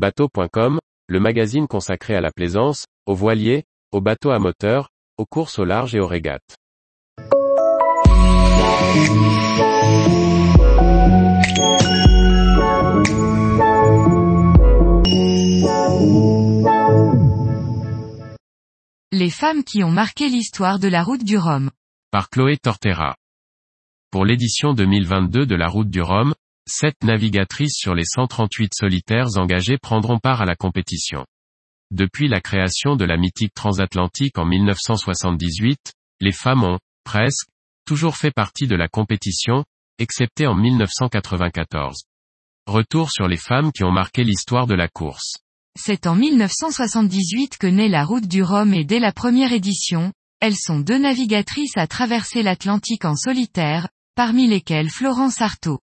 Bateau.com, le magazine consacré à la plaisance, aux voiliers, aux bateaux à moteur, aux courses au large et aux régates. Les femmes qui ont marqué l'histoire de la route du Rhum. Par Chloé Tortera. Pour l'édition 2022 de la route du Rhum, sept navigatrices sur les 138 solitaires engagés prendront part à la compétition. Depuis la création de la mythique transatlantique en 1978, les femmes ont, presque, toujours fait partie de la compétition, excepté en 1994. Retour sur les femmes qui ont marqué l'histoire de la course. C'est en 1978 que naît la route du Rhum et dès la première édition, elles sont deux navigatrices à traverser l'Atlantique en solitaire, parmi lesquelles Florence Artaud.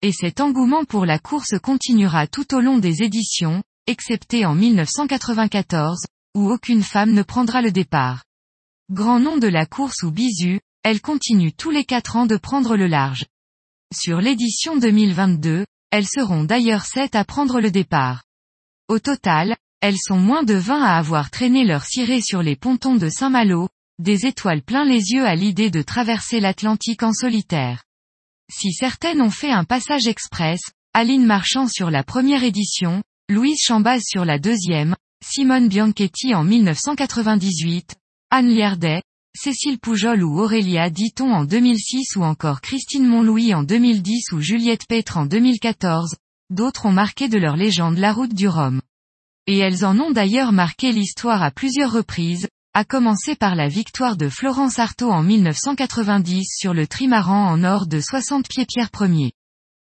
Et cet engouement pour la course continuera tout au long des éditions, excepté en 1994, où aucune femme ne prendra le départ. Grand nom de la course ou bisu, elle continue tous les quatre ans de prendre le large. Sur l'édition 2022, elles seront d'ailleurs sept à prendre le départ. Au total, elles sont moins de 20 à avoir traîné leur ciré sur les pontons de Saint-Malo, des étoiles plein les yeux à l'idée de traverser l'Atlantique en solitaire. Si certaines ont fait un passage express, Aline Marchand sur la première édition, Louise Chambaz sur la deuxième, Simone Bianchetti en 1998, Anne Liardet, Cécile Poujol ou Aurélia Diton en 2006 ou encore Christine Montlouis en 2010 ou Juliette Petre en 2014, d'autres ont marqué de leur légende la route du Rhum. Et elles en ont d'ailleurs marqué l'histoire à plusieurs reprises, à commencer par la victoire de Florence Artaud en 1990 sur le trimaran en or de 60 pieds Pierre Ier.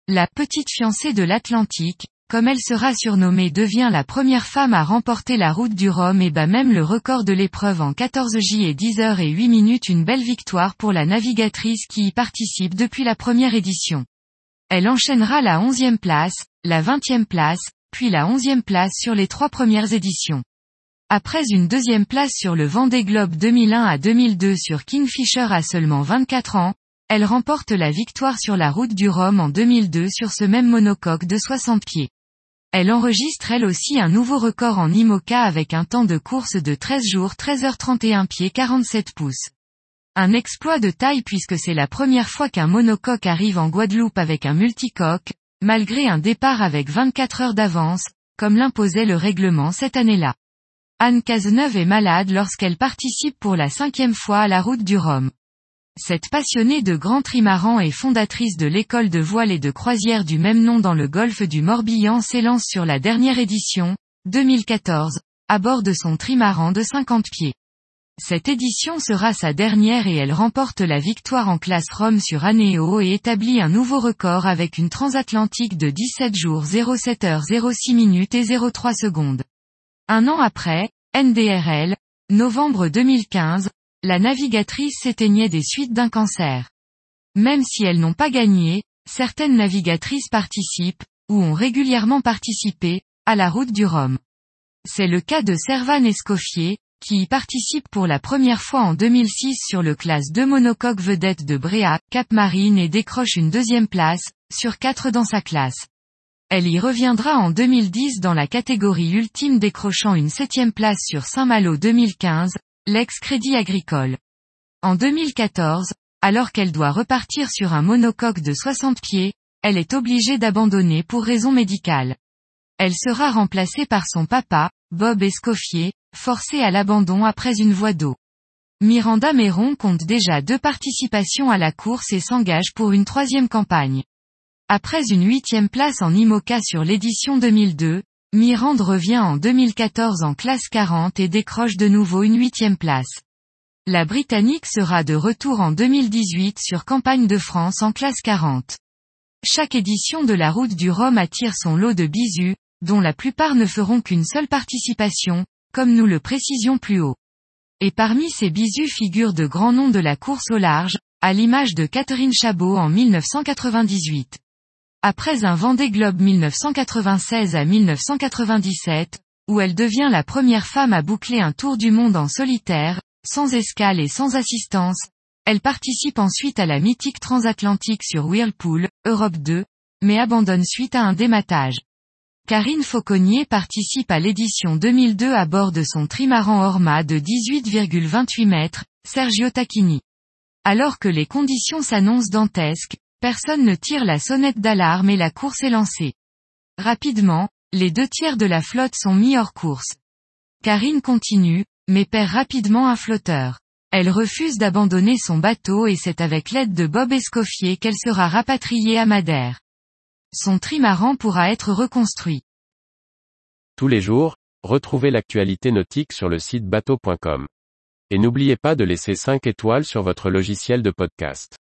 La petite fiancée de l'Atlantique, comme elle sera surnommée devient la première femme à remporter la route du Rhum et bat même le record de l'épreuve en 14 J et 10 heures et 8 minutes une belle victoire pour la navigatrice qui y participe depuis la première édition. Elle enchaînera la 11e place, la 20e place, puis la 11e place sur les trois premières éditions. Après une deuxième place sur le Vendée Globe 2001 à 2002 sur Kingfisher à seulement 24 ans, elle remporte la victoire sur la route du Rhum en 2002 sur ce même monocoque de 60 pieds. Elle enregistre elle aussi un nouveau record en IMOCA avec un temps de course de 13 jours 13h31 pieds 47 pouces. Un exploit de taille puisque c'est la première fois qu'un monocoque arrive en Guadeloupe avec un multicoque, malgré un départ avec 24 heures d'avance, comme l'imposait le règlement cette année-là. Anne Cazeneuve est malade lorsqu'elle participe pour la cinquième fois à la route du Rhum. Cette passionnée de grand trimaran et fondatrice de l'école de voile et de croisière du même nom dans le golfe du Morbihan s'élance sur la dernière édition, 2014, à bord de son trimaran de 50 pieds. Cette édition sera sa dernière et elle remporte la victoire en classe Rome sur Anéo et établit un nouveau record avec une transatlantique de 17 jours 07 heures 06 minutes et 03 secondes. Un an après, NDRL, novembre 2015, la navigatrice s'éteignait des suites d'un cancer. Même si elles n'ont pas gagné, certaines navigatrices participent, ou ont régulièrement participé, à la route du Rhum. C'est le cas de Servan Escoffier, qui y participe pour la première fois en 2006 sur le classe 2 monocoque vedette de Bréa, Cap Marine et décroche une deuxième place, sur quatre dans sa classe. Elle y reviendra en 2010 dans la catégorie ultime décrochant une septième place sur Saint-Malo 2015, l'ex-crédit agricole. En 2014, alors qu'elle doit repartir sur un monocoque de 60 pieds, elle est obligée d'abandonner pour raison médicale. Elle sera remplacée par son papa, Bob Escoffier, forcé à l'abandon après une voie d'eau. Miranda Méron compte déjà deux participations à la course et s'engage pour une troisième campagne. Après une huitième place en IMOCA sur l'édition 2002, Mirande revient en 2014 en classe 40 et décroche de nouveau une huitième place. La Britannique sera de retour en 2018 sur Campagne de France en classe 40. Chaque édition de la route du Rhum attire son lot de bisous, dont la plupart ne feront qu'une seule participation, comme nous le précisions plus haut. Et parmi ces bisous figurent de grands noms de la course au large, à l'image de Catherine Chabot en 1998. Après un Vendée Globe 1996 à 1997, où elle devient la première femme à boucler un tour du monde en solitaire, sans escale et sans assistance, elle participe ensuite à la mythique transatlantique sur Whirlpool, Europe 2, mais abandonne suite à un dématage. Karine Fauconnier participe à l'édition 2002 à bord de son trimaran Orma de 18,28 mètres, Sergio Tacchini. Alors que les conditions s'annoncent dantesques, personne ne tire la sonnette d'alarme et la course est lancée. Rapidement, les deux tiers de la flotte sont mis hors course. Karine continue, mais perd rapidement un flotteur. Elle refuse d'abandonner son bateau et c'est avec l'aide de Bob Escoffier qu'elle sera rapatriée à Madère. Son trimaran pourra être reconstruit. Tous les jours, retrouvez l'actualité nautique sur le site bateau.com. Et n'oubliez pas de laisser 5 étoiles sur votre logiciel de podcast.